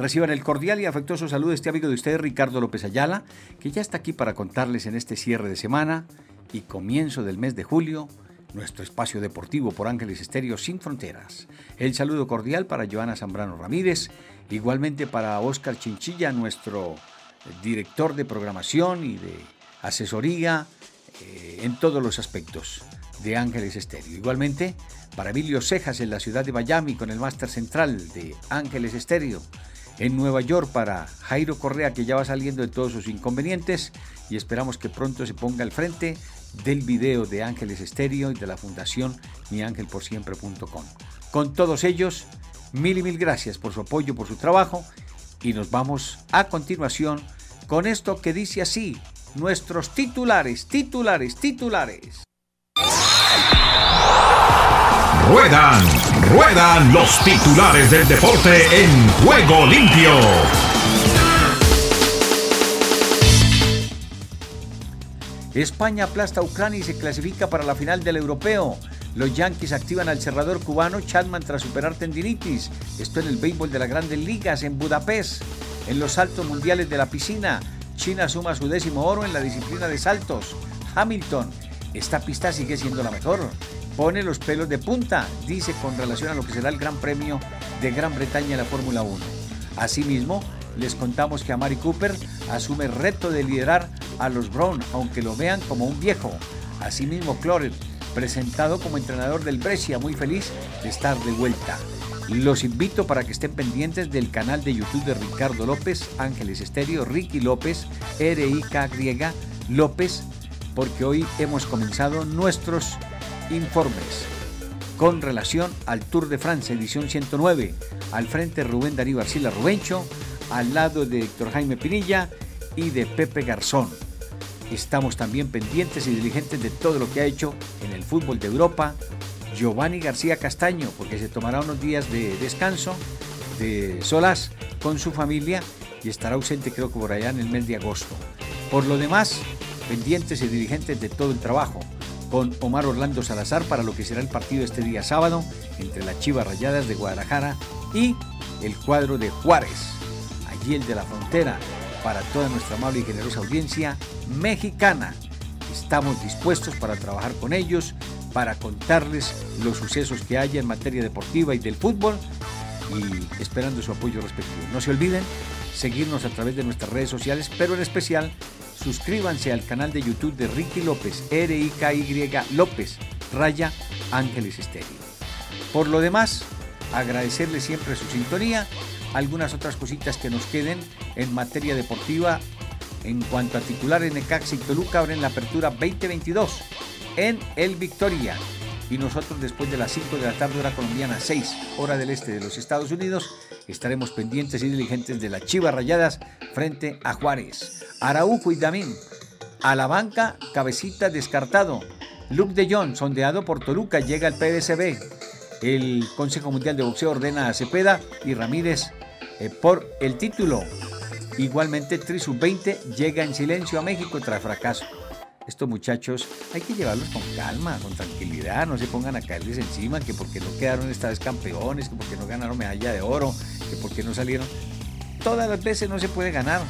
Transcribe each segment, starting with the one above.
Reciban el cordial y afectuoso saludo de este amigo de ustedes, Ricardo López Ayala, que ya está aquí para contarles en este cierre de semana y comienzo del mes de julio nuestro espacio deportivo por Ángeles Estéreo Sin Fronteras. El saludo cordial para Joana Zambrano Ramírez, igualmente para Oscar Chinchilla, nuestro director de programación y de asesoría eh, en todos los aspectos de Ángeles Estéreo. Igualmente, para Emilio Cejas en la ciudad de Miami con el máster central de Ángeles Estéreo. En Nueva York para Jairo Correa que ya va saliendo de todos sus inconvenientes y esperamos que pronto se ponga al frente del video de Ángeles Estéreo y de la fundación miangelporsiempre.com. Con todos ellos, mil y mil gracias por su apoyo, por su trabajo y nos vamos a continuación con esto que dice así, nuestros titulares, titulares, titulares. Ruedan, ruedan los titulares del deporte en juego limpio. España aplasta a Ucrania y se clasifica para la final del europeo. Los Yankees activan al cerrador cubano Chadman tras superar tendinitis. Esto en el béisbol de las grandes ligas en Budapest. En los saltos mundiales de la piscina, China suma su décimo oro en la disciplina de saltos. Hamilton, esta pista sigue siendo la mejor. Pone los pelos de punta, dice con relación a lo que será el Gran Premio de Gran Bretaña en la Fórmula 1. Asimismo, les contamos que Amari Cooper asume el reto de liderar a los Brown, aunque lo vean como un viejo. Asimismo, Cloret, presentado como entrenador del Brescia, muy feliz de estar de vuelta. Los invito para que estén pendientes del canal de YouTube de Ricardo López, Ángeles Estéreo, Ricky López, R-I-K griega López, porque hoy hemos comenzado nuestros informes con relación al Tour de Francia, edición 109. Al frente Rubén Darío Arcila Rubencho, al lado de Héctor Jaime Pinilla y de Pepe Garzón. Estamos también pendientes y diligentes de todo lo que ha hecho en el fútbol de Europa Giovanni García Castaño, porque se tomará unos días de descanso, de solas con su familia y estará ausente creo que por allá en el mes de agosto. Por lo demás, pendientes y dirigentes de todo el trabajo, con Omar Orlando Salazar para lo que será el partido este día sábado entre las Chivas Rayadas de Guadalajara y el cuadro de Juárez, allí el de la frontera, para toda nuestra amable y generosa audiencia mexicana. Estamos dispuestos para trabajar con ellos, para contarles los sucesos que haya en materia deportiva y del fútbol y esperando su apoyo respectivo. No se olviden seguirnos a través de nuestras redes sociales, pero en especial suscríbanse al canal de YouTube de Ricky López, R-I-K-Y López, Raya Ángeles Estéreo. Por lo demás, agradecerles siempre su sintonía, algunas otras cositas que nos queden en materia deportiva en cuanto a titulares Necaxa y Toluca abren la apertura 2022 en el Victoria. Y nosotros después de las 5 de la tarde hora colombiana, 6 hora del este de los Estados Unidos, estaremos pendientes y diligentes de las Chivas Rayadas frente a Juárez. Araujo y Damín. A la banca, cabecita descartado. Luke de Jong, sondeado por Toluca, llega al PSB. El Consejo Mundial de Boxeo ordena a Cepeda y Ramírez eh, por el título. Igualmente, Trisu 20 llega en silencio a México tras fracaso estos muchachos hay que llevarlos con calma, con tranquilidad, no se pongan a caerles encima, que porque no quedaron esta vez campeones, que porque no ganaron medalla de oro, que porque no salieron. Todas las veces no se puede ganar.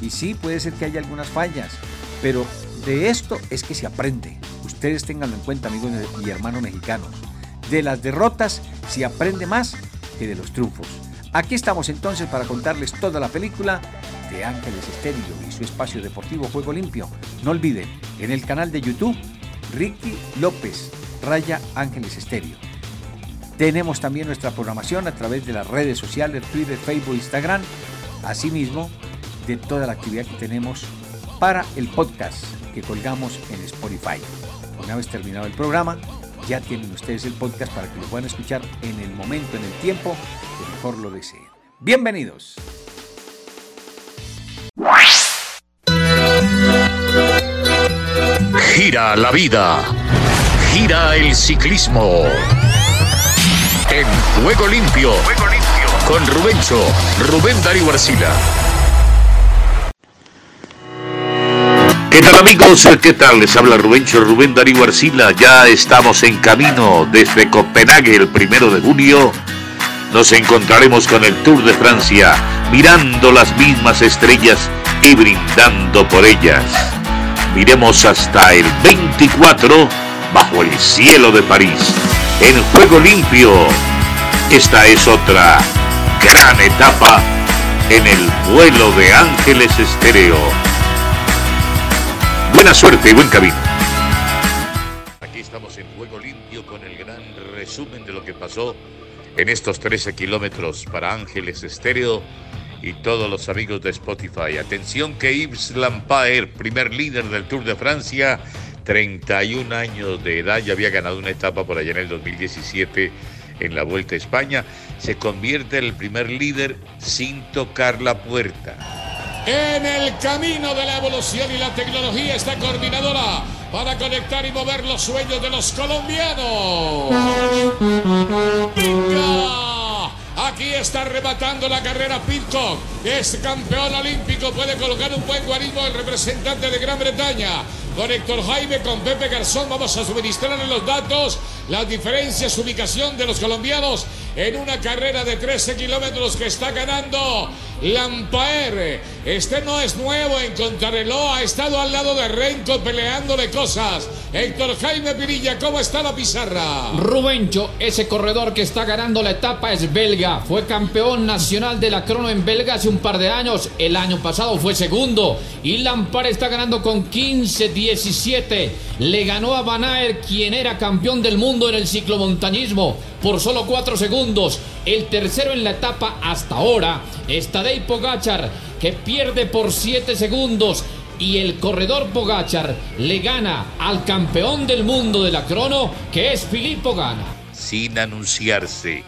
Y sí, puede ser que haya algunas fallas, pero de esto es que se aprende. Ustedes tenganlo en cuenta, amigos y hermanos mexicanos. De las derrotas se aprende más que de los triunfos. Aquí estamos entonces para contarles toda la película de Ángeles Estéreo y su espacio deportivo Juego Limpio. No olviden, en el canal de YouTube, Ricky López, Raya Ángeles Estéreo. Tenemos también nuestra programación a través de las redes sociales, Twitter, Facebook, Instagram, asimismo de toda la actividad que tenemos para el podcast que colgamos en Spotify. Una vez terminado el programa, ya tienen ustedes el podcast para que lo puedan escuchar en el momento, en el tiempo que mejor lo deseen. Bienvenidos. Gira la vida. Gira el ciclismo. En Juego Limpio. Con Rubencho, Rubén Darío Arcila. ¿Qué tal amigos? ¿Qué tal? Les habla Rubencho Rubén Darío Arcila. Ya estamos en camino desde Copenhague el primero de junio. Nos encontraremos con el Tour de Francia, mirando las mismas estrellas y brindando por ellas. Miremos hasta el 24 bajo el cielo de París, en juego limpio. Esta es otra gran etapa en el vuelo de Ángeles Estéreo. Buena suerte y buen camino. Aquí estamos en juego limpio con el gran resumen de lo que pasó en estos 13 kilómetros para Ángeles Estéreo y todos los amigos de Spotify. Atención que Yves Lampaert, primer líder del Tour de Francia, 31 años de edad, ya había ganado una etapa por allá en el 2017 en la Vuelta a España, se convierte en el primer líder sin tocar la puerta. En el camino de la evolución y la tecnología está coordinadora para conectar y mover los sueños de los colombianos. ¡Venga! Aquí está rematando la carrera Pitcock. Es campeón olímpico. Puede colocar un buen guarismo el representante de Gran Bretaña. Con Héctor Jaime, con Pepe Garzón. Vamos a suministrarle los datos, las diferencias, ubicación de los colombianos en una carrera de 13 kilómetros que está ganando Lampaer. Este no es nuevo en Contrarreloj, ha estado al lado de Renko peleándole cosas. Héctor Jaime Pirilla, ¿cómo está la pizarra? Rubencho, ese corredor que está ganando la etapa es belga. Fue campeón nacional de la crono en belga hace un par de años. El año pasado fue segundo. Y Lampaer está ganando con 15-17. Le ganó a Van quien era campeón del mundo en el ciclomontañismo, por solo 4 segundos. El tercero en la etapa hasta ahora está Dave Pogachar, que pierde por 7 segundos. Y el corredor Pogachar le gana al campeón del mundo de la crono, que es Filippo Gana. Sin anunciarse,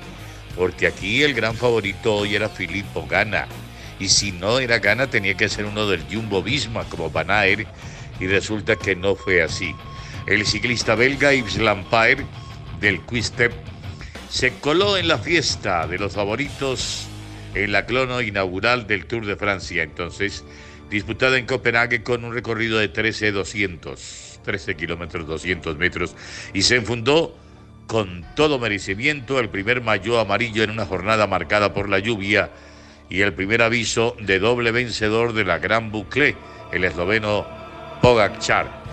porque aquí el gran favorito hoy era Filippo Gana. Y si no era Gana, tenía que ser uno del Jumbo Visma, como Van Aert, y resulta que no fue así. El ciclista belga Yves Lampaert del Quistep se coló en la fiesta de los favoritos en la clono inaugural del Tour de Francia, entonces disputada en Copenhague con un recorrido de 13,200, 13 kilómetros 200 metros, y se enfundó con todo merecimiento el primer mayo amarillo en una jornada marcada por la lluvia y el primer aviso de doble vencedor de la Gran Boucle, el esloveno Pogacar.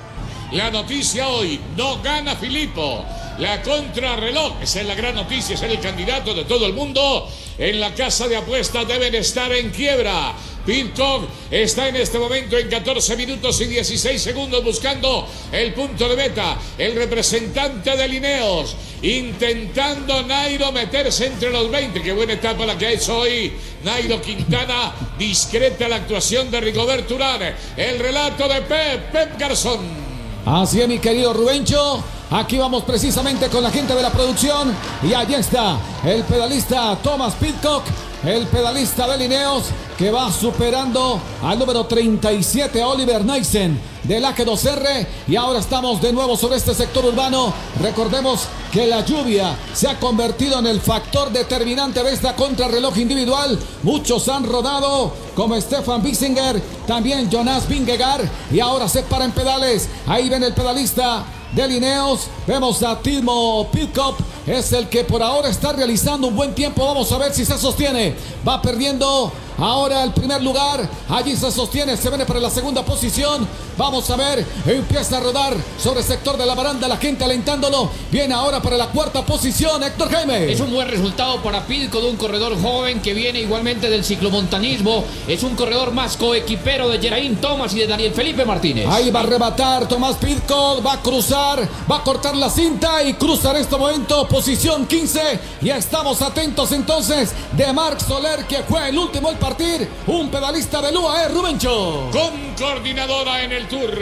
La noticia hoy, no gana Filippo. La contrarreloj, esa es la gran noticia, es el candidato de todo el mundo. En la casa de apuestas deben estar en quiebra. Pitcock está en este momento en 14 minutos y 16 segundos buscando el punto de meta. El representante de Lineos intentando Nairo meterse entre los 20. Qué buena etapa la que ha hecho hoy Nairo Quintana. Discreta la actuación de Rigoberto Urán. El relato de Pep, Pep Garzón. Así es, mi querido Rubencho. Aquí vamos precisamente con la gente de la producción. Y allí está el pedalista Thomas Pitcock, el pedalista de Lineos, que va superando al número 37, Oliver Neisen del AG2R. Y ahora estamos de nuevo sobre este sector urbano. Recordemos que la lluvia se ha convertido en el factor determinante de esta contrarreloj individual. Muchos han rodado, como Stefan Bissinger, también Jonas Vingegaard. Y ahora se para en pedales. Ahí ven el pedalista de Lineos. Vemos a Timo Pitcock. Es el que por ahora está realizando un buen tiempo. Vamos a ver si se sostiene. Va perdiendo ahora el primer lugar. Allí se sostiene. Se viene para la segunda posición. Vamos a ver. Empieza a rodar sobre el sector de la baranda. La gente alentándolo. Viene ahora para la cuarta posición. Héctor Jaime. Es un buen resultado para Pitcock de un corredor joven que viene igualmente del ciclomontanismo. Es un corredor más coequipero de Geraint Thomas y de Daniel Felipe Martínez. Ahí va a arrebatar Tomás Pitcock. Va a cruzar. Va a cortar la cinta y cruza en este momento posición 15 y estamos atentos entonces de Marc Soler que fue el último al partir, un pedalista de UAE Rubencho. Con coordinadora en el Tour.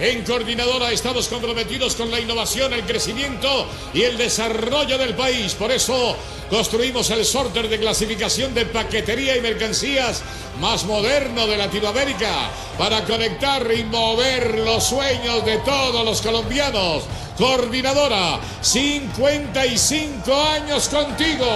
En coordinadora estamos comprometidos con la innovación, el crecimiento y el desarrollo del país. Por eso construimos el sorter de clasificación de paquetería y mercancías más moderno de Latinoamérica para conectar y mover los sueños de todos los colombianos. Coordinadora, 55 años contigo.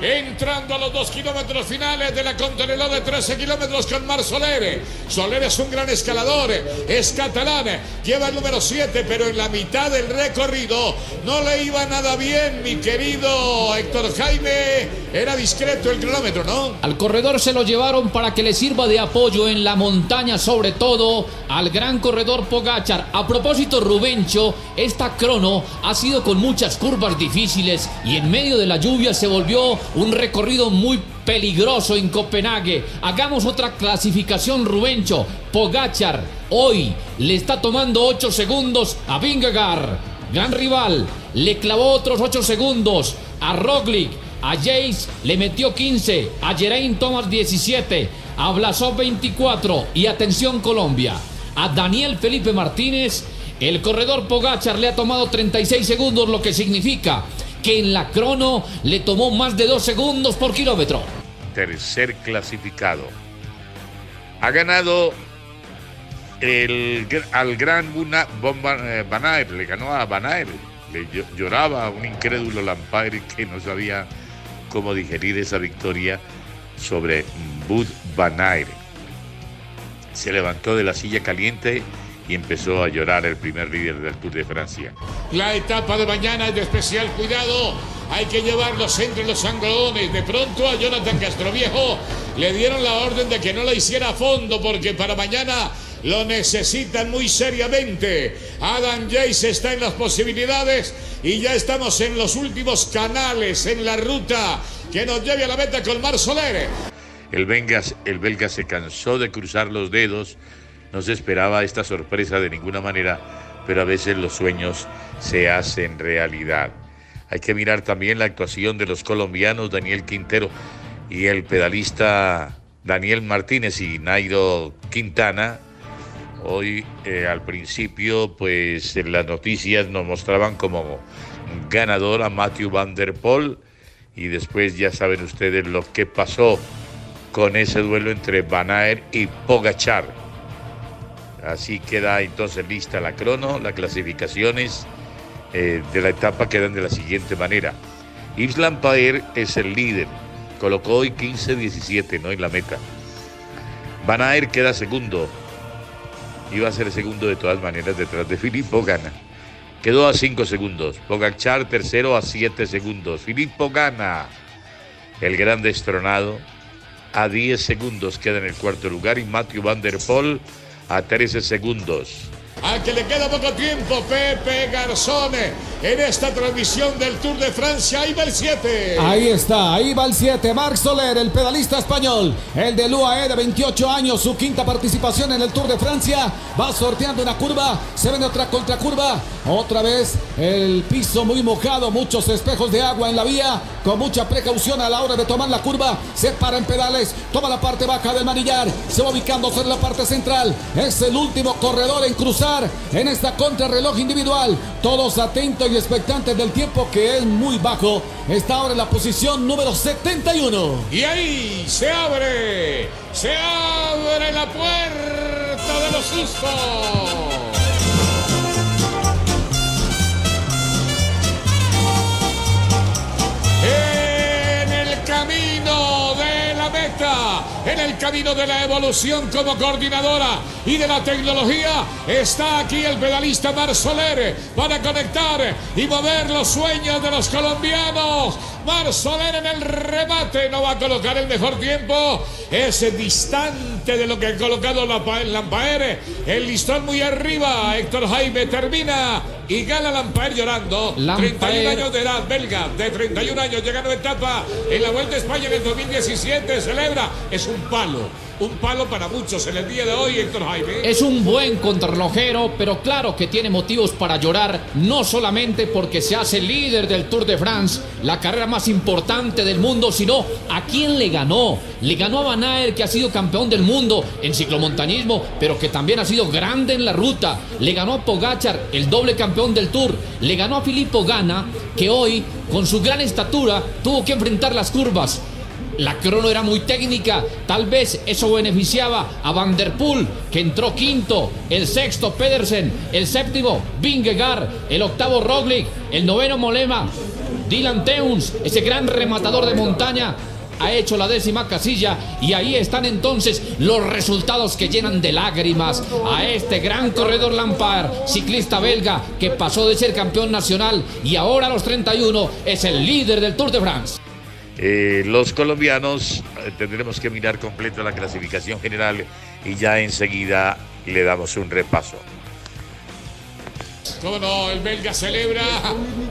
Entrando a los dos kilómetros finales de la contrarreloj de 13 kilómetros con Mar Soler. Soler es un gran escalador, es catalán, lleva el número 7, pero en la mitad del recorrido no le iba nada bien, mi querido Héctor Jaime. Era discreto el kilómetro, ¿no? Al corredor se lo llevaron para que le sirva de apoyo en la montaña, sobre todo al gran corredor Pogachar. Propósito, Rubencho, esta crono ha sido con muchas curvas difíciles y en medio de la lluvia se volvió un recorrido muy peligroso en Copenhague. Hagamos otra clasificación, Rubencho. Pogachar hoy le está tomando 8 segundos a Vingegaard. Gran rival, le clavó otros 8 segundos a Roglic. A Jace le metió 15, a Geraint Thomas 17, a Blasov 24 y atención Colombia. A Daniel Felipe Martínez, el corredor Pogachar le ha tomado 36 segundos, lo que significa que en la crono le tomó más de 2 segundos por kilómetro. Tercer clasificado. Ha ganado el, al gran Buna, Bomba, eh, Banaer, le ganó a Banaer. Le lloraba a un incrédulo Lampaire que no sabía cómo digerir esa victoria sobre Bud Banaer. Se levantó de la silla caliente y empezó a llorar el primer líder del Tour de Francia. La etapa de mañana es de especial cuidado. Hay que llevarlos entre los angolones. De pronto a Jonathan Castroviejo le dieron la orden de que no la hiciera a fondo porque para mañana lo necesitan muy seriamente. Adam Jace está en las posibilidades y ya estamos en los últimos canales en la ruta que nos lleve a la meta con Mar Soler. El, el belga se cansó de cruzar los dedos no se esperaba esta sorpresa de ninguna manera, pero a veces los sueños se hacen realidad. Hay que mirar también la actuación de los colombianos Daniel Quintero y el pedalista Daniel Martínez y Nairo Quintana. Hoy eh, al principio, pues en las noticias nos mostraban como ganador a Matthew Van Der Poel y después ya saben ustedes lo que pasó con ese duelo entre Van Aert y Pogachar. Así queda entonces lista la crono, las clasificaciones eh, de la etapa quedan de la siguiente manera. Yves Lampaer es el líder, colocó hoy 15-17, ¿no? En la meta. Van Aert queda segundo, iba a ser segundo de todas maneras detrás de Filippo Gana. Quedó a 5 segundos. Pogachar tercero a 7 segundos. Filippo Gana, el gran destronado, a 10 segundos queda en el cuarto lugar y Matthew Van Der Poel a 13 segundos. Al que le queda poco tiempo, Pepe Garzone, en esta transmisión del Tour de Francia. Ahí va el 7. Ahí está, ahí va el 7. Marc Soler, el pedalista español, el del UAE de 28 años, su quinta participación en el Tour de Francia. Va sorteando una curva, se ven otra contracurva. Otra vez el piso muy mojado, muchos espejos de agua en la vía. Con mucha precaución a la hora de tomar la curva, se para en pedales, toma la parte baja del manillar, se va ubicándose en la parte central. Es el último corredor en cruzar en esta contrarreloj individual. Todos atentos y expectantes del tiempo que es muy bajo. Está ahora en la posición número 71. Y ahí se abre, se abre la puerta de los sustos. Camino de la evolución como coordinadora y de la tecnología. Está aquí el pedalista Mar Soler para conectar y mover los sueños de los colombianos. Mar Soler en el remate no va a colocar el mejor tiempo. Es distante de lo que ha colocado Lampaere. El listón muy arriba. Héctor Jaime termina y gana Lampaer llorando. Lampaer. 31 años de edad, belga, de 31 años, llegando etapa en la Vuelta a España en el 2017. Celebra, es un palo. Un palo para muchos en el día de hoy, Héctor Jaime. Es un buen contrarrelojero, pero claro que tiene motivos para llorar, no solamente porque se hace líder del Tour de France, la carrera más importante del mundo, sino a quién le ganó. Le ganó a Van Aert, que ha sido campeón del mundo en ciclomontañismo, pero que también ha sido grande en la ruta. Le ganó a Pogachar, el doble campeón del Tour. Le ganó a Filippo Gana, que hoy, con su gran estatura, tuvo que enfrentar las curvas. La crono era muy técnica, tal vez eso beneficiaba a Van der Poel, que entró quinto, el sexto Pedersen, el séptimo Vingegaard, el octavo Roglic, el noveno Molema, Dylan Teuns, ese gran rematador de montaña, ha hecho la décima casilla. Y ahí están entonces los resultados que llenan de lágrimas a este gran corredor Lampard, ciclista belga que pasó de ser campeón nacional y ahora a los 31 es el líder del Tour de France. Eh, los colombianos eh, tendremos que mirar completa la clasificación general y ya enseguida le damos un repaso. Cómo no, el belga celebra.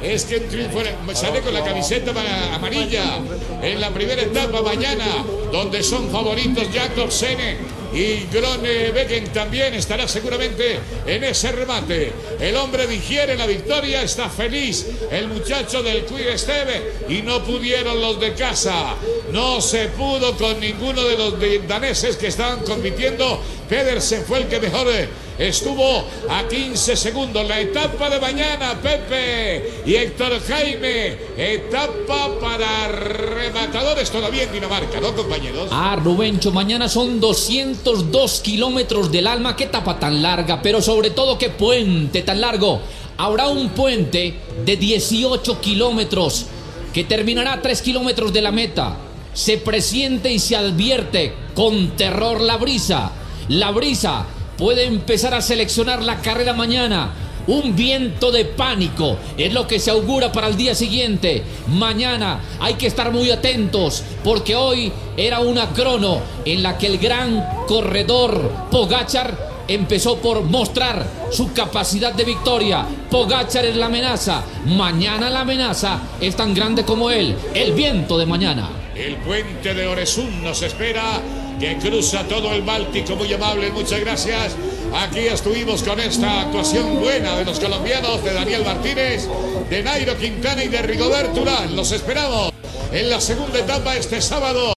Es que un triunfo sale con la camiseta amarilla en la primera etapa mañana, donde son favoritos Jacob Sene y Grone Becken también estará seguramente en ese remate. El hombre digiere la victoria, está feliz el muchacho del Quick Esteve y no pudieron los de casa. No se pudo con ninguno de los daneses que estaban compitiendo. Pedersen fue el que mejor estuvo a 15 segundos. La etapa de mañana, Pepe y Héctor Jaime. Etapa para rematadores todavía en Dinamarca, ¿no, compañeros? Ah, Rubencho, mañana son 202 kilómetros del alma. Qué etapa tan larga, pero sobre todo qué puente tan largo. Habrá un puente de 18 kilómetros que terminará a 3 kilómetros de la meta. Se presiente y se advierte con terror la brisa. La brisa puede empezar a seleccionar la carrera mañana. Un viento de pánico es lo que se augura para el día siguiente. Mañana hay que estar muy atentos porque hoy era una crono en la que el gran corredor Pogachar empezó por mostrar su capacidad de victoria. Pogachar es la amenaza. Mañana la amenaza es tan grande como él. El viento de mañana. El puente de Oresún nos espera que cruza todo el Báltico. Muy amable, muchas gracias. Aquí estuvimos con esta actuación buena de los colombianos, de Daniel Martínez, de Nairo Quintana y de Rigoberto Urán. Los esperamos en la segunda etapa este sábado.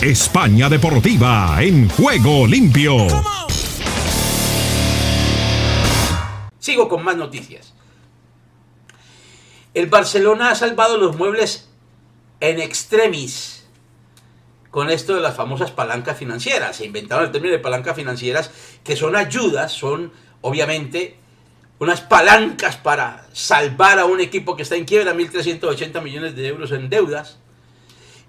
España Deportiva en juego limpio. Sigo con más noticias. El Barcelona ha salvado los muebles en extremis con esto de las famosas palancas financieras. Se inventaron el término de palancas financieras que son ayudas, son obviamente unas palancas para salvar a un equipo que está en quiebra, 1.380 millones de euros en deudas.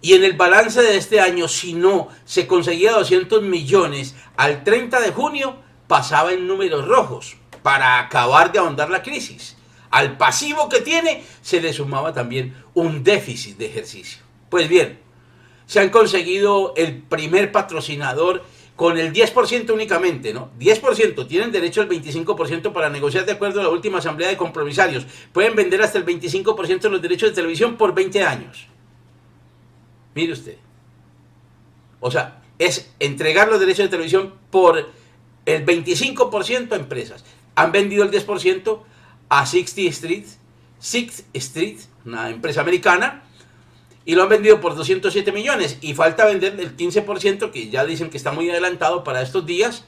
Y en el balance de este año, si no se conseguía 200 millones al 30 de junio, pasaba en números rojos para acabar de ahondar la crisis. Al pasivo que tiene se le sumaba también un déficit de ejercicio. Pues bien, se han conseguido el primer patrocinador con el 10% únicamente, ¿no? 10%, tienen derecho al 25% para negociar de acuerdo a la última asamblea de compromisarios. Pueden vender hasta el 25% de los derechos de televisión por 20 años. Mire usted. O sea, es entregar los derechos de televisión por el 25% a empresas. Han vendido el 10% a 60 Street, Sixth Street, una empresa americana, y lo han vendido por 207 millones. Y falta vender el 15%, que ya dicen que está muy adelantado para estos días,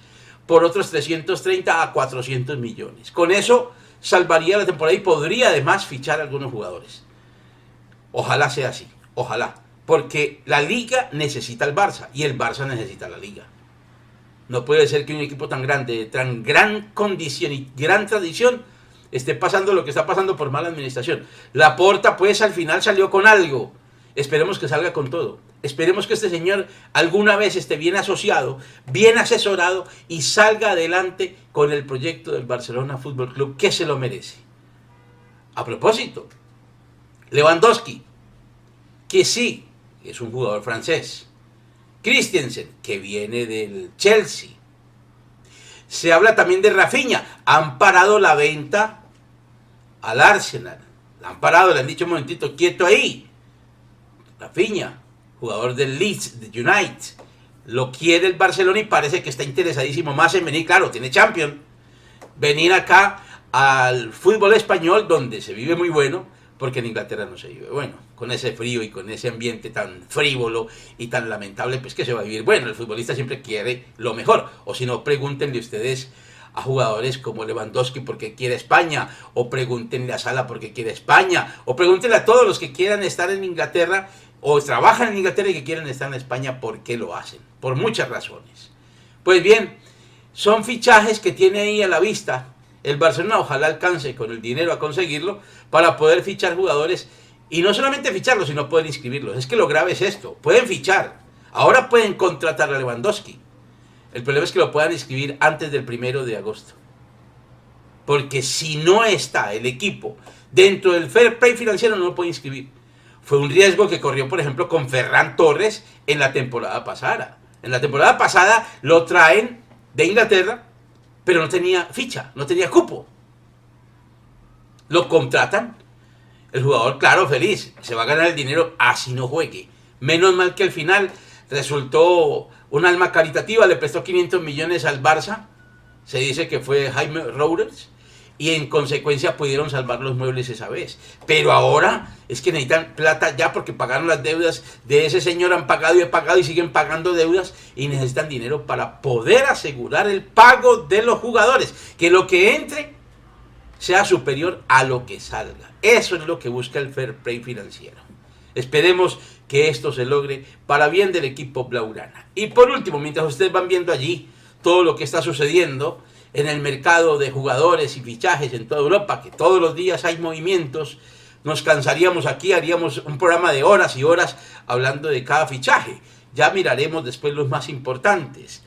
por otros 330 a 400 millones. Con eso salvaría la temporada y podría además fichar a algunos jugadores. Ojalá sea así, ojalá. Porque la liga necesita al Barça y el Barça necesita la liga. No puede ser que un equipo tan grande, de tan gran condición y gran tradición, esté pasando lo que está pasando por mala administración. La Porta, pues, al final salió con algo. Esperemos que salga con todo. Esperemos que este señor alguna vez esté bien asociado, bien asesorado y salga adelante con el proyecto del Barcelona Fútbol Club, que se lo merece. A propósito, Lewandowski, que sí, es un jugador francés. Christensen, que viene del Chelsea. Se habla también de Rafinha. Han parado la venta al Arsenal. La han parado, le han dicho un momentito, quieto ahí. Rafinha, jugador del Leeds, de United. Lo quiere el Barcelona y parece que está interesadísimo más en venir, claro, tiene Champions. Venir acá al fútbol español donde se vive muy bueno, porque en Inglaterra no se vive bueno. Con ese frío y con ese ambiente tan frívolo y tan lamentable, pues que se va a vivir bueno. El futbolista siempre quiere lo mejor. O si no, pregúntenle ustedes a jugadores como Lewandowski porque quiere España, o pregúntenle a Sala porque quiere España, o pregúntenle a todos los que quieran estar en Inglaterra o trabajan en Inglaterra y que quieren estar en España, ¿por qué lo hacen? Por muchas razones. Pues bien, son fichajes que tiene ahí a la vista el Barcelona, ojalá alcance con el dinero a conseguirlo para poder fichar jugadores y no solamente ficharlos, sino poder inscribirlos. Es que lo grave es esto, pueden fichar, ahora pueden contratar a Lewandowski. El problema es que lo puedan inscribir antes del primero de agosto. Porque si no está el equipo dentro del fair play financiero, no lo puede inscribir. Fue un riesgo que corrió, por ejemplo, con Ferran Torres en la temporada pasada. En la temporada pasada lo traen de Inglaterra, pero no tenía ficha, no tenía cupo. Lo contratan. El jugador, claro, feliz, se va a ganar el dinero así no juegue. Menos mal que al final resultó un alma caritativa, le prestó 500 millones al Barça. Se dice que fue Jaime Rouders y en consecuencia pudieron salvar los muebles esa vez. Pero ahora es que necesitan plata ya porque pagaron las deudas de ese señor, han pagado y han pagado y siguen pagando deudas y necesitan dinero para poder asegurar el pago de los jugadores. Que lo que entre sea superior a lo que salga. Eso es lo que busca el fair play financiero. Esperemos que esto se logre para bien del equipo Blaurana. Y por último, mientras ustedes van viendo allí todo lo que está sucediendo, en el mercado de jugadores y fichajes en toda Europa, que todos los días hay movimientos, nos cansaríamos aquí, haríamos un programa de horas y horas hablando de cada fichaje. Ya miraremos después los más importantes.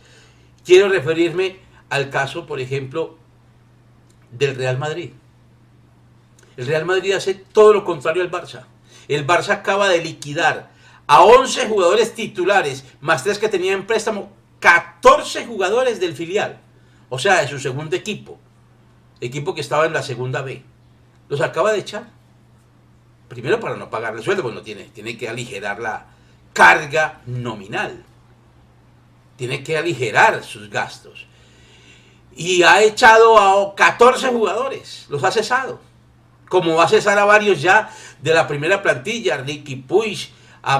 Quiero referirme al caso, por ejemplo, del Real Madrid. El Real Madrid hace todo lo contrario al Barça. El Barça acaba de liquidar a 11 jugadores titulares, más tres que tenían en préstamo, 14 jugadores del filial o sea, de su segundo equipo, equipo que estaba en la segunda B, los acaba de echar. Primero para no pagarle sueldo, pues no tiene, tiene que aligerar la carga nominal. Tiene que aligerar sus gastos. Y ha echado a 14 jugadores, los ha cesado. Como va a cesar a varios ya de la primera plantilla, Ricky Puig, a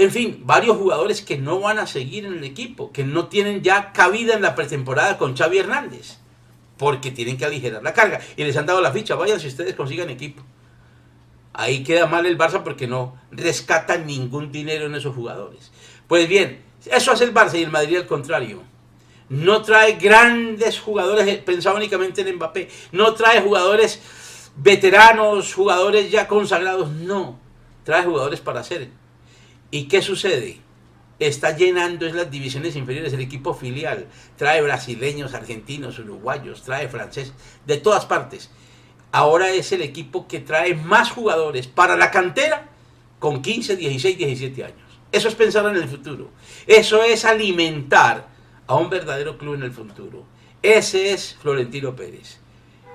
en fin, varios jugadores que no van a seguir en el equipo, que no tienen ya cabida en la pretemporada con Xavi Hernández, porque tienen que aligerar la carga. Y les han dado la ficha, vayan si ustedes consigan equipo. Ahí queda mal el Barça porque no rescatan ningún dinero en esos jugadores. Pues bien, eso hace el Barça y el Madrid al contrario. No trae grandes jugadores, eh, pensaba únicamente en Mbappé, no trae jugadores veteranos, jugadores ya consagrados, no. Trae jugadores para hacer ¿Y qué sucede? Está llenando en las divisiones inferiores el equipo filial. Trae brasileños, argentinos, uruguayos, trae francés, de todas partes. Ahora es el equipo que trae más jugadores para la cantera con 15, 16, 17 años. Eso es pensar en el futuro. Eso es alimentar a un verdadero club en el futuro. Ese es Florentino Pérez.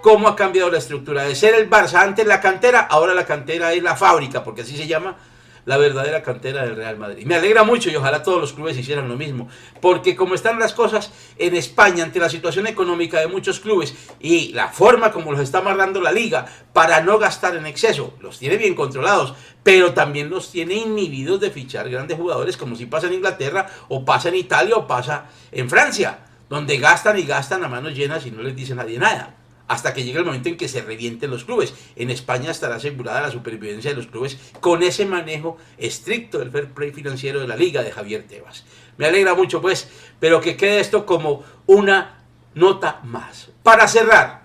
¿Cómo ha cambiado la estructura? De ser el Barça antes la cantera, ahora la cantera es la fábrica, porque así se llama la verdadera cantera del Real Madrid. Me alegra mucho y ojalá todos los clubes hicieran lo mismo, porque como están las cosas en España ante la situación económica de muchos clubes y la forma como los está amarrando la liga para no gastar en exceso, los tiene bien controlados, pero también los tiene inhibidos de fichar grandes jugadores como si pasa en Inglaterra o pasa en Italia o pasa en Francia, donde gastan y gastan a manos llenas y no les dice nadie nada hasta que llegue el momento en que se revienten los clubes. En España estará asegurada la supervivencia de los clubes con ese manejo estricto del fair play financiero de la liga de Javier Tebas. Me alegra mucho pues, pero que quede esto como una nota más. Para cerrar,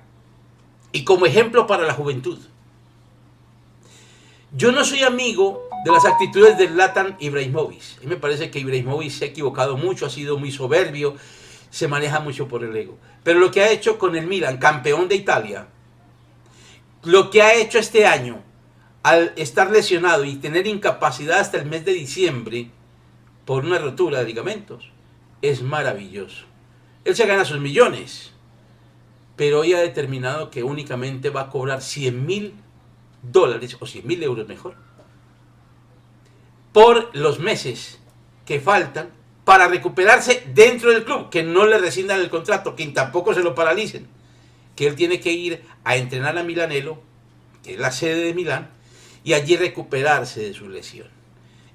y como ejemplo para la juventud, yo no soy amigo de las actitudes del Latan Ibrahimovic. Mí me parece que Ibrahimovic se ha equivocado mucho, ha sido muy soberbio, se maneja mucho por el ego. Pero lo que ha hecho con el Milan, campeón de Italia, lo que ha hecho este año, al estar lesionado y tener incapacidad hasta el mes de diciembre por una rotura de ligamentos, es maravilloso. Él se gana sus millones, pero hoy ha determinado que únicamente va a cobrar 100 mil dólares o 100 mil euros mejor por los meses que faltan para recuperarse dentro del club, que no le rescindan el contrato, que tampoco se lo paralicen, que él tiene que ir a entrenar a Milanelo, que es la sede de Milán, y allí recuperarse de su lesión.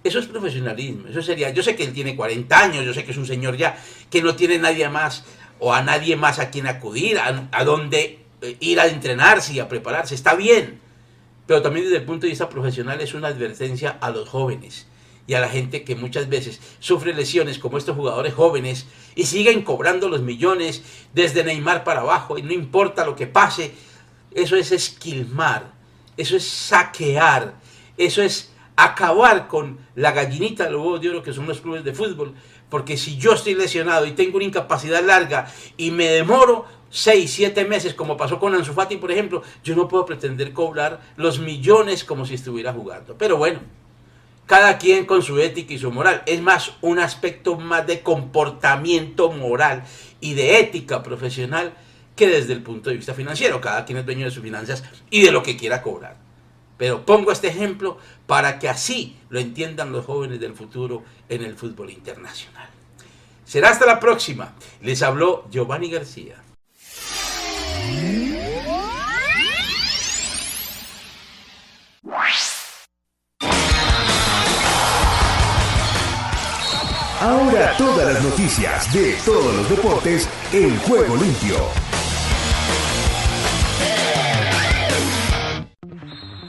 Eso es profesionalismo, eso sería, yo sé que él tiene 40 años, yo sé que es un señor ya, que no tiene nadie más o a nadie más a quien acudir, a, a donde eh, ir a entrenarse y a prepararse, está bien, pero también desde el punto de vista profesional es una advertencia a los jóvenes y a la gente que muchas veces sufre lesiones como estos jugadores jóvenes y siguen cobrando los millones desde Neymar para abajo y no importa lo que pase, eso es esquilmar, eso es saquear, eso es acabar con la gallinita de los huevos de oro que son los clubes de fútbol, porque si yo estoy lesionado y tengo una incapacidad larga y me demoro 6, 7 meses, como pasó con Ansu Fati, por ejemplo, yo no puedo pretender cobrar los millones como si estuviera jugando. Pero bueno, cada quien con su ética y su moral. Es más un aspecto más de comportamiento moral y de ética profesional que desde el punto de vista financiero. Cada quien es dueño de sus finanzas y de lo que quiera cobrar. Pero pongo este ejemplo para que así lo entiendan los jóvenes del futuro en el fútbol internacional. Será hasta la próxima. Les habló Giovanni García. Ahora todas las noticias de todos los deportes en juego limpio.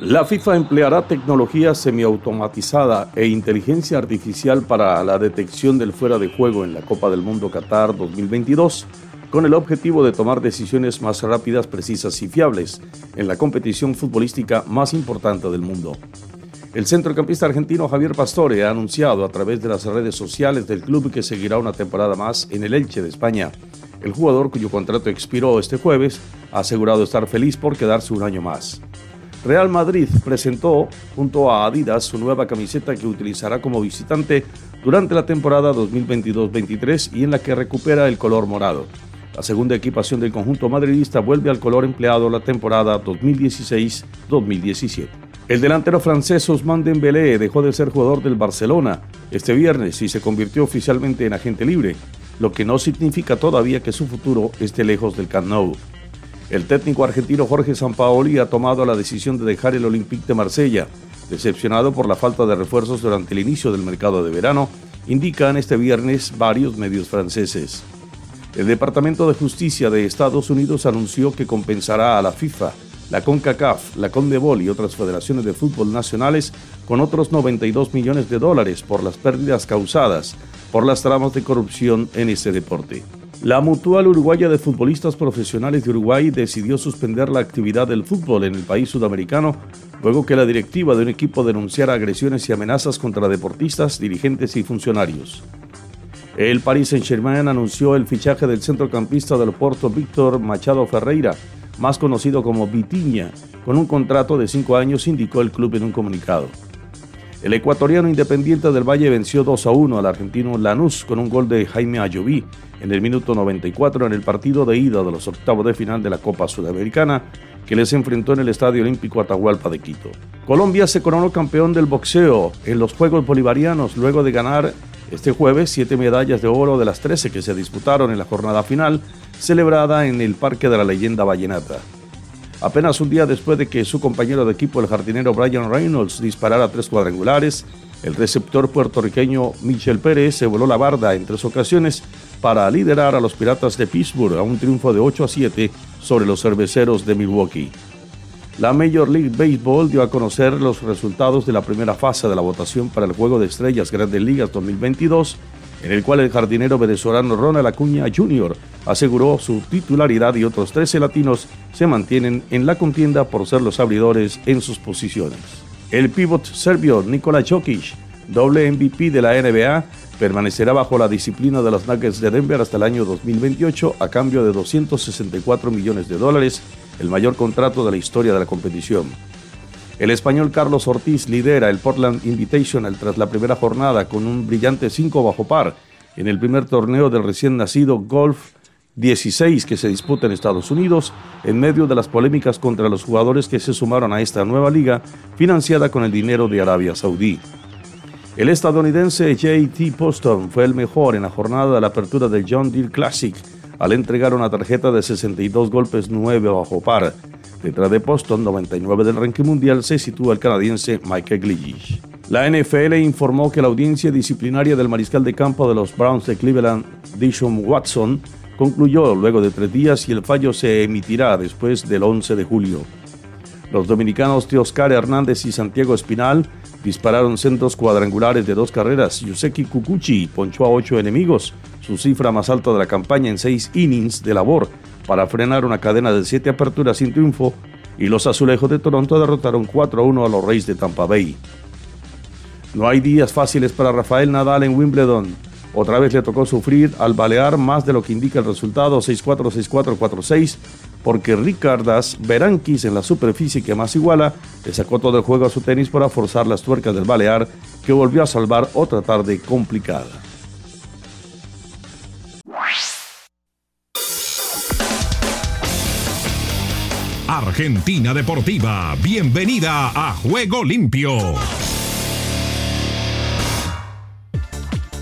La FIFA empleará tecnología semiautomatizada e inteligencia artificial para la detección del fuera de juego en la Copa del Mundo Qatar 2022, con el objetivo de tomar decisiones más rápidas, precisas y fiables en la competición futbolística más importante del mundo. El centrocampista argentino Javier Pastore ha anunciado a través de las redes sociales del club que seguirá una temporada más en el Elche de España. El jugador, cuyo contrato expiró este jueves, ha asegurado estar feliz por quedarse un año más. Real Madrid presentó junto a Adidas su nueva camiseta que utilizará como visitante durante la temporada 2022-23 y en la que recupera el color morado. La segunda equipación del conjunto madridista vuelve al color empleado la temporada 2016-2017. El delantero francés Ousmane Dembélé dejó de ser jugador del Barcelona este viernes y se convirtió oficialmente en agente libre, lo que no significa todavía que su futuro esté lejos del Camp. El técnico argentino Jorge Sampaoli ha tomado la decisión de dejar el Olympique de Marsella, decepcionado por la falta de refuerzos durante el inicio del mercado de verano, indican este viernes varios medios franceses. El Departamento de Justicia de Estados Unidos anunció que compensará a la FIFA la CONCACAF, la CONDEBOL y otras federaciones de fútbol nacionales con otros 92 millones de dólares por las pérdidas causadas por las tramas de corrupción en ese deporte. La Mutual Uruguaya de Futbolistas Profesionales de Uruguay decidió suspender la actividad del fútbol en el país sudamericano luego que la directiva de un equipo denunciara agresiones y amenazas contra deportistas, dirigentes y funcionarios. El Paris Saint-Germain anunció el fichaje del centrocampista del Porto Víctor Machado Ferreira, más conocido como Vitiña, con un contrato de cinco años, indicó el club en un comunicado. El ecuatoriano Independiente del Valle venció 2 a 1 al argentino Lanús con un gol de Jaime Ayoví en el minuto 94 en el partido de ida de los octavos de final de la Copa Sudamericana que les enfrentó en el Estadio Olímpico Atahualpa de Quito. Colombia se coronó campeón del boxeo en los Juegos Bolivarianos luego de ganar este jueves siete medallas de oro de las 13 que se disputaron en la jornada final celebrada en el Parque de la Leyenda Vallenata. Apenas un día después de que su compañero de equipo, el jardinero Brian Reynolds, disparara tres cuadrangulares, el receptor puertorriqueño Michel Pérez se voló la barda en tres ocasiones para liderar a los Piratas de Pittsburgh a un triunfo de 8 a 7 sobre los cerveceros de Milwaukee. La Major League Baseball dio a conocer los resultados de la primera fase de la votación para el Juego de Estrellas Grandes Ligas 2022 en el cual el jardinero venezolano Ronald Acuña Jr. aseguró su titularidad y otros 13 latinos se mantienen en la contienda por ser los abridores en sus posiciones. El pívot serbio Nikola Jokic, doble MVP de la NBA, permanecerá bajo la disciplina de los Nuggets de Denver hasta el año 2028 a cambio de 264 millones de dólares, el mayor contrato de la historia de la competición. El español Carlos Ortiz lidera el Portland Invitational tras la primera jornada con un brillante 5 bajo par en el primer torneo del recién nacido Golf 16 que se disputa en Estados Unidos en medio de las polémicas contra los jugadores que se sumaron a esta nueva liga financiada con el dinero de Arabia Saudí. El estadounidense JT Poston fue el mejor en la jornada de la apertura del John Deere Classic al entregar una tarjeta de 62 golpes 9 bajo par. Detrás de Poston, 99 del ranking mundial, se sitúa el canadiense Michael Glish. La NFL informó que la audiencia disciplinaria del mariscal de campo de los Browns de Cleveland, Dishon Watson, concluyó luego de tres días y el fallo se emitirá después del 11 de julio. Los dominicanos Teoscar Hernández y Santiago Espinal dispararon centros cuadrangulares de dos carreras. Yuseki Kukuchi ponchó a ocho enemigos, su cifra más alta de la campaña en seis innings de labor, para frenar una cadena de siete aperturas sin triunfo, y los azulejos de Toronto derrotaron 4 a 1 a los Reyes de Tampa Bay. No hay días fáciles para Rafael Nadal en Wimbledon. Otra vez le tocó sufrir al balear más de lo que indica el resultado 6-4, 6-4, 4-6, porque Ricardas Berankis en la superficie que más iguala le sacó todo el juego a su tenis para forzar las tuercas del balear que volvió a salvar otra tarde complicada. Argentina Deportiva, bienvenida a Juego Limpio.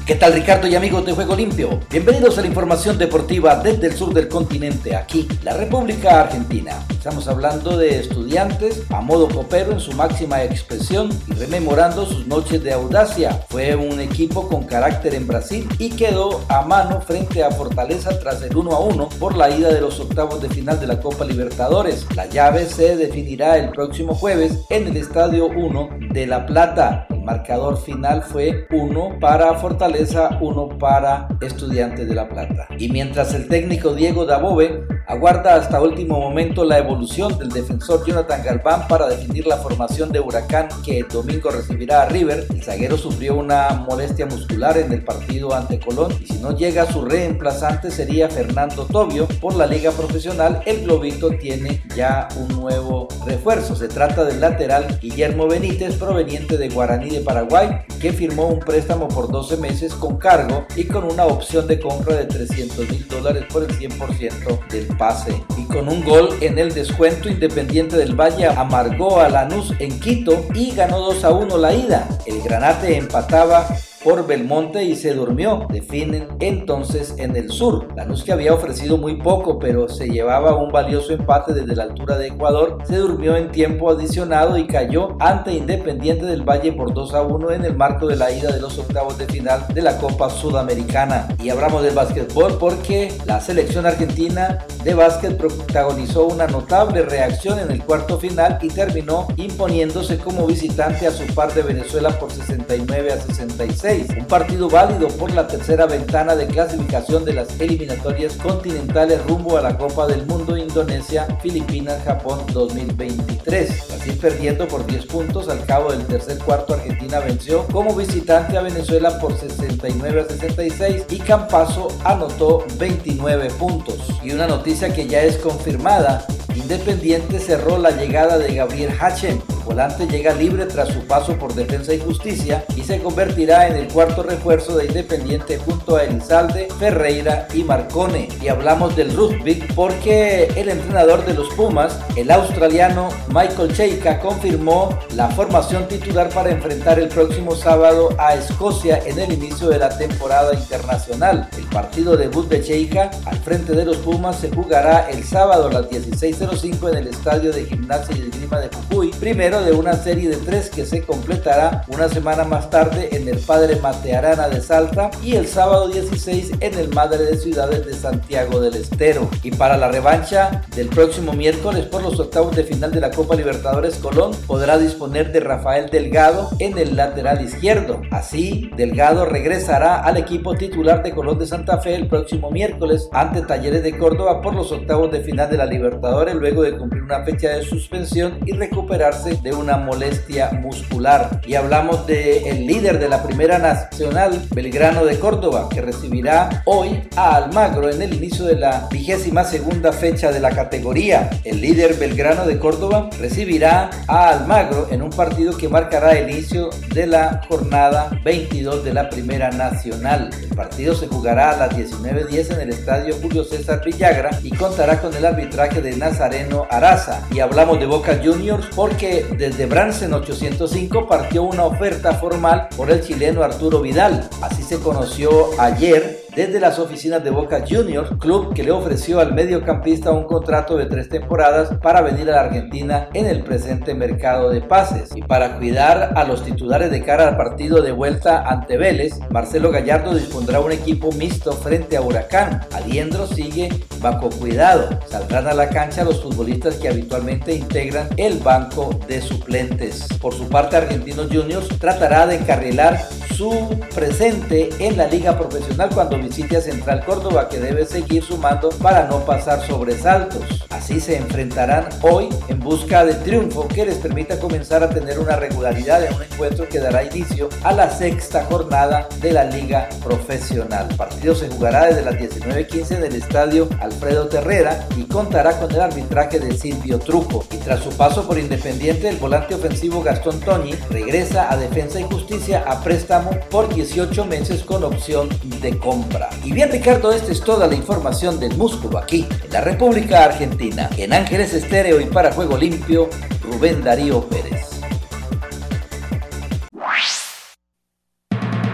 ¿Qué tal Ricardo y amigos de Juego Limpio? Bienvenidos a la información deportiva desde el sur del continente, aquí, la República Argentina. Estamos hablando de estudiantes a modo copero en su máxima expresión y rememorando sus noches de audacia. Fue un equipo con carácter en Brasil y quedó a mano frente a Fortaleza tras el 1 a 1 por la ida de los octavos de final de la Copa Libertadores. La llave se definirá el próximo jueves en el Estadio 1 de La Plata. Marcador final fue 1 para Fortaleza, 1 para Estudiantes de La Plata. Y mientras el técnico Diego Dabove aguarda hasta último momento la evolución del defensor Jonathan Galván para definir la formación de Huracán que el domingo recibirá a River, el zaguero sufrió una molestia muscular en el partido ante Colón y si no llega su reemplazante sería Fernando Tobio. Por la liga profesional, el Globito tiene ya un nuevo refuerzo. Se trata del lateral Guillermo Benítez proveniente de Guaraní de Paraguay, que firmó un préstamo por 12 meses con cargo y con una opción de compra de 300 mil dólares por el 100% del pase. Y con un gol en el descuento, Independiente del Valle amargó a Lanús en Quito y ganó 2 a 1 la ida. El Granate empataba por Belmonte y se durmió. Definen entonces en el sur. Lanús que había ofrecido muy poco, pero se llevaba un valioso empate desde la altura de Ecuador, se durmió en tiempo adicionado y cayó ante Independiente del Valle por 2 a 1 en el marco de la ida de los octavos de final de la Copa Sudamericana. Y hablamos del básquetbol porque la selección argentina de básquet protagonizó una notable reacción en el cuarto final y terminó imponiéndose como visitante a su par de Venezuela por 69 a 66 un partido válido por la tercera ventana de clasificación de las eliminatorias continentales rumbo a la Copa del Mundo Indonesia, Filipinas, Japón 2023. Así perdiendo por 10 puntos al cabo del tercer cuarto, Argentina venció como visitante a Venezuela por 69 a 66 y Campazo anotó 29 puntos. Y una noticia que ya es confirmada, Independiente cerró la llegada de Gabriel Hachem. Volante llega libre tras su paso por Defensa y Justicia y se convertirá en el cuarto refuerzo de Independiente junto a Elizalde, Ferreira y Marcone. Y hablamos del rugby porque el entrenador de los Pumas, el australiano Michael Cheika, confirmó la formación titular para enfrentar el próximo sábado a Escocia en el inicio de la temporada internacional. El partido debut de Cheika al frente de los Pumas se jugará el sábado a las 16.05 en el estadio de gimnasia y esgrima de Jujuy, primero de una serie de tres que se completará una semana más tarde en el Padre Matearana de Salta y el sábado 16 en el Madre de Ciudades de Santiago del Estero. Y para la revancha del próximo miércoles por los octavos de final de la Copa Libertadores Colón podrá disponer de Rafael Delgado en el lateral izquierdo. Así, Delgado regresará al equipo titular de Colón de Santa Fe el próximo miércoles ante Talleres de Córdoba por los octavos de final de la Libertadores luego de cumplir una fecha de suspensión y recuperarse de una molestia muscular. Y hablamos del el líder de la Primera Nacional, Belgrano de Córdoba, que recibirá hoy a Almagro en el inicio de la vigésima segunda fecha de la categoría. El líder Belgrano de Córdoba recibirá a Almagro en un partido que marcará el inicio de la jornada 22 de la Primera Nacional. El partido se jugará a las 19.10 en el estadio Julio César Villagra y contará con el arbitraje de Nazareno Araza. Y hablamos de Boca Juniors porque desde Bransen 805 partió una oferta formal por el chileno Arturo Vidal. Así se conoció ayer desde las oficinas de Boca Juniors, club que le ofreció al mediocampista un contrato de tres temporadas para venir a la Argentina en el presente mercado de pases. Y para cuidar a los titulares de cara al partido de vuelta ante Vélez, Marcelo Gallardo dispondrá un equipo mixto frente a Huracán. Aliendro sigue bajo cuidado. Saldrán a la cancha los futbolistas que habitualmente integran el banco de suplentes. Por su parte, Argentinos Juniors tratará de encarrilar su presente en la liga profesional cuando visite a Central Córdoba que debe seguir sumando para no pasar sobresaltos. Así se enfrentarán hoy en busca de triunfo que les permita comenzar a tener una regularidad en un encuentro que dará inicio a la sexta jornada de la liga profesional. El partido se jugará desde las 19.15 en el estadio Alfredo Terrera y contará con el arbitraje de Silvio Truco. Y tras su paso por Independiente, el volante ofensivo Gastón Toñi regresa a Defensa y Justicia a préstamo por 18 meses con opción de compra. Y bien Ricardo, esta es toda la información del músculo aquí, en la República Argentina. En Ángeles Estéreo y para Juego Limpio, Rubén Darío Pérez.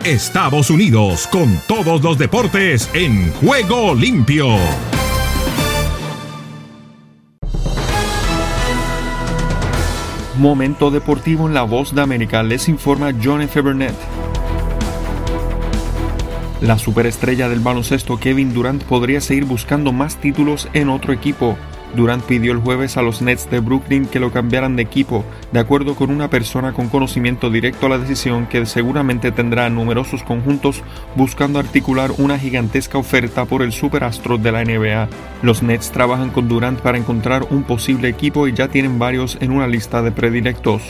Estados Unidos con todos los deportes en Juego Limpio. Momento deportivo en la voz de América les informa John F. Burnett. La superestrella del baloncesto Kevin Durant podría seguir buscando más títulos en otro equipo. Durant pidió el jueves a los Nets de Brooklyn que lo cambiaran de equipo, de acuerdo con una persona con conocimiento directo a la decisión que seguramente tendrá numerosos conjuntos buscando articular una gigantesca oferta por el superastro de la NBA. Los Nets trabajan con Durant para encontrar un posible equipo y ya tienen varios en una lista de predilectos.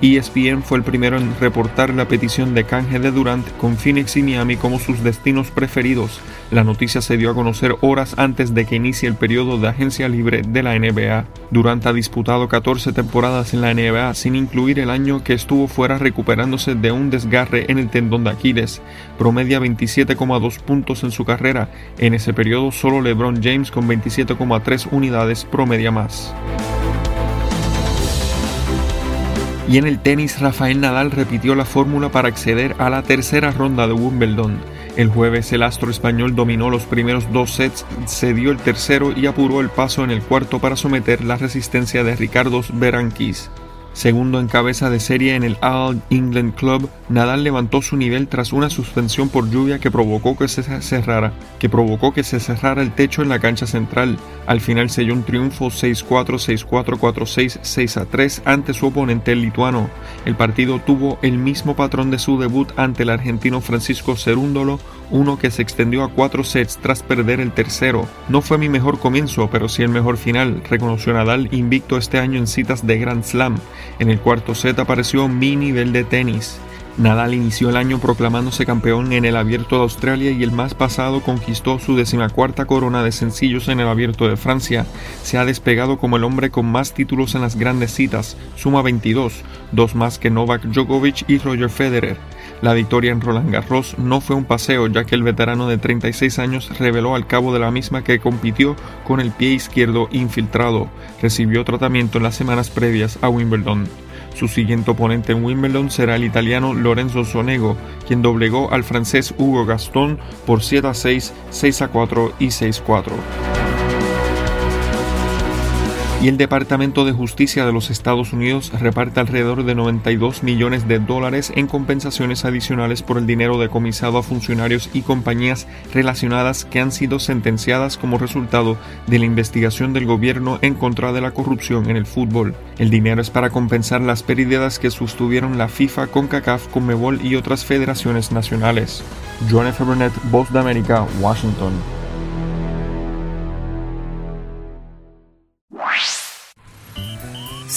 ESPN fue el primero en reportar la petición de canje de Durant con Phoenix y Miami como sus destinos preferidos. La noticia se dio a conocer horas antes de que inicie el periodo de agencia libre de la NBA. Durant ha disputado 14 temporadas en la NBA sin incluir el año que estuvo fuera recuperándose de un desgarre en el tendón de Aquiles. Promedia 27,2 puntos en su carrera. En ese periodo solo LeBron James con 27,3 unidades promedia más. Y en el tenis, Rafael Nadal repitió la fórmula para acceder a la tercera ronda de Wimbledon. El jueves el astro español dominó los primeros dos sets, cedió el tercero y apuró el paso en el cuarto para someter la resistencia de Ricardo Beranquis. Segundo en cabeza de serie en el All England Club, Nadal levantó su nivel tras una suspensión por lluvia que provocó que se cerrara, que provocó que se cerrara el techo en la cancha central. Al final selló un triunfo 6-4, 6-4, 4-6, 6-3 ante su oponente el lituano. El partido tuvo el mismo patrón de su debut ante el argentino Francisco Cerúndolo, uno que se extendió a cuatro sets tras perder el tercero. No fue mi mejor comienzo, pero sí el mejor final, reconoció Nadal invicto este año en citas de Grand Slam. En el cuarto set apareció mi nivel de tenis. Nadal inició el año proclamándose campeón en el Abierto de Australia y el más pasado conquistó su decimacuarta corona de sencillos en el Abierto de Francia. Se ha despegado como el hombre con más títulos en las grandes citas, suma 22, dos más que Novak Djokovic y Roger Federer. La victoria en Roland Garros no fue un paseo, ya que el veterano de 36 años reveló al cabo de la misma que compitió con el pie izquierdo infiltrado. Recibió tratamiento en las semanas previas a Wimbledon. Su siguiente oponente en Wimbledon será el italiano Lorenzo Sonego, quien doblegó al francés Hugo Gaston por 7 a 6, 6 a 4 y 6 a 4 y el Departamento de Justicia de los Estados Unidos reparte alrededor de 92 millones de dólares en compensaciones adicionales por el dinero decomisado a funcionarios y compañías relacionadas que han sido sentenciadas como resultado de la investigación del gobierno en contra de la corrupción en el fútbol. El dinero es para compensar las pérdidas que sostuvieron la FIFA, CONCACAF, CONMEBOL y otras federaciones nacionales. F. Burnett, Voz de América, Washington.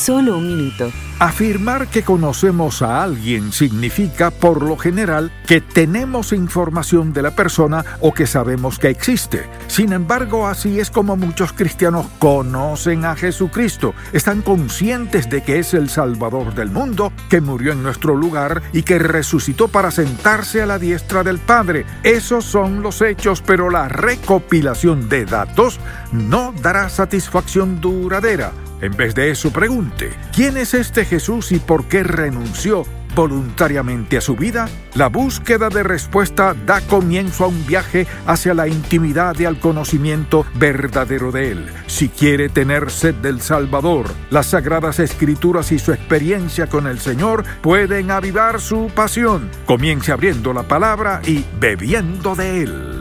Solo un minuto. Afirmar que conocemos a alguien significa, por lo general, que tenemos información de la persona o que sabemos que existe. Sin embargo, así es como muchos cristianos conocen a Jesucristo. Están conscientes de que es el Salvador del mundo, que murió en nuestro lugar y que resucitó para sentarse a la diestra del Padre. Esos son los hechos, pero la recopilación de datos no dará satisfacción duradera. En vez de eso, pregunte, ¿quién es este Jesús y por qué renunció voluntariamente a su vida? La búsqueda de respuesta da comienzo a un viaje hacia la intimidad y al conocimiento verdadero de Él. Si quiere tener sed del Salvador, las Sagradas Escrituras y su experiencia con el Señor pueden avivar su pasión. Comience abriendo la palabra y bebiendo de Él.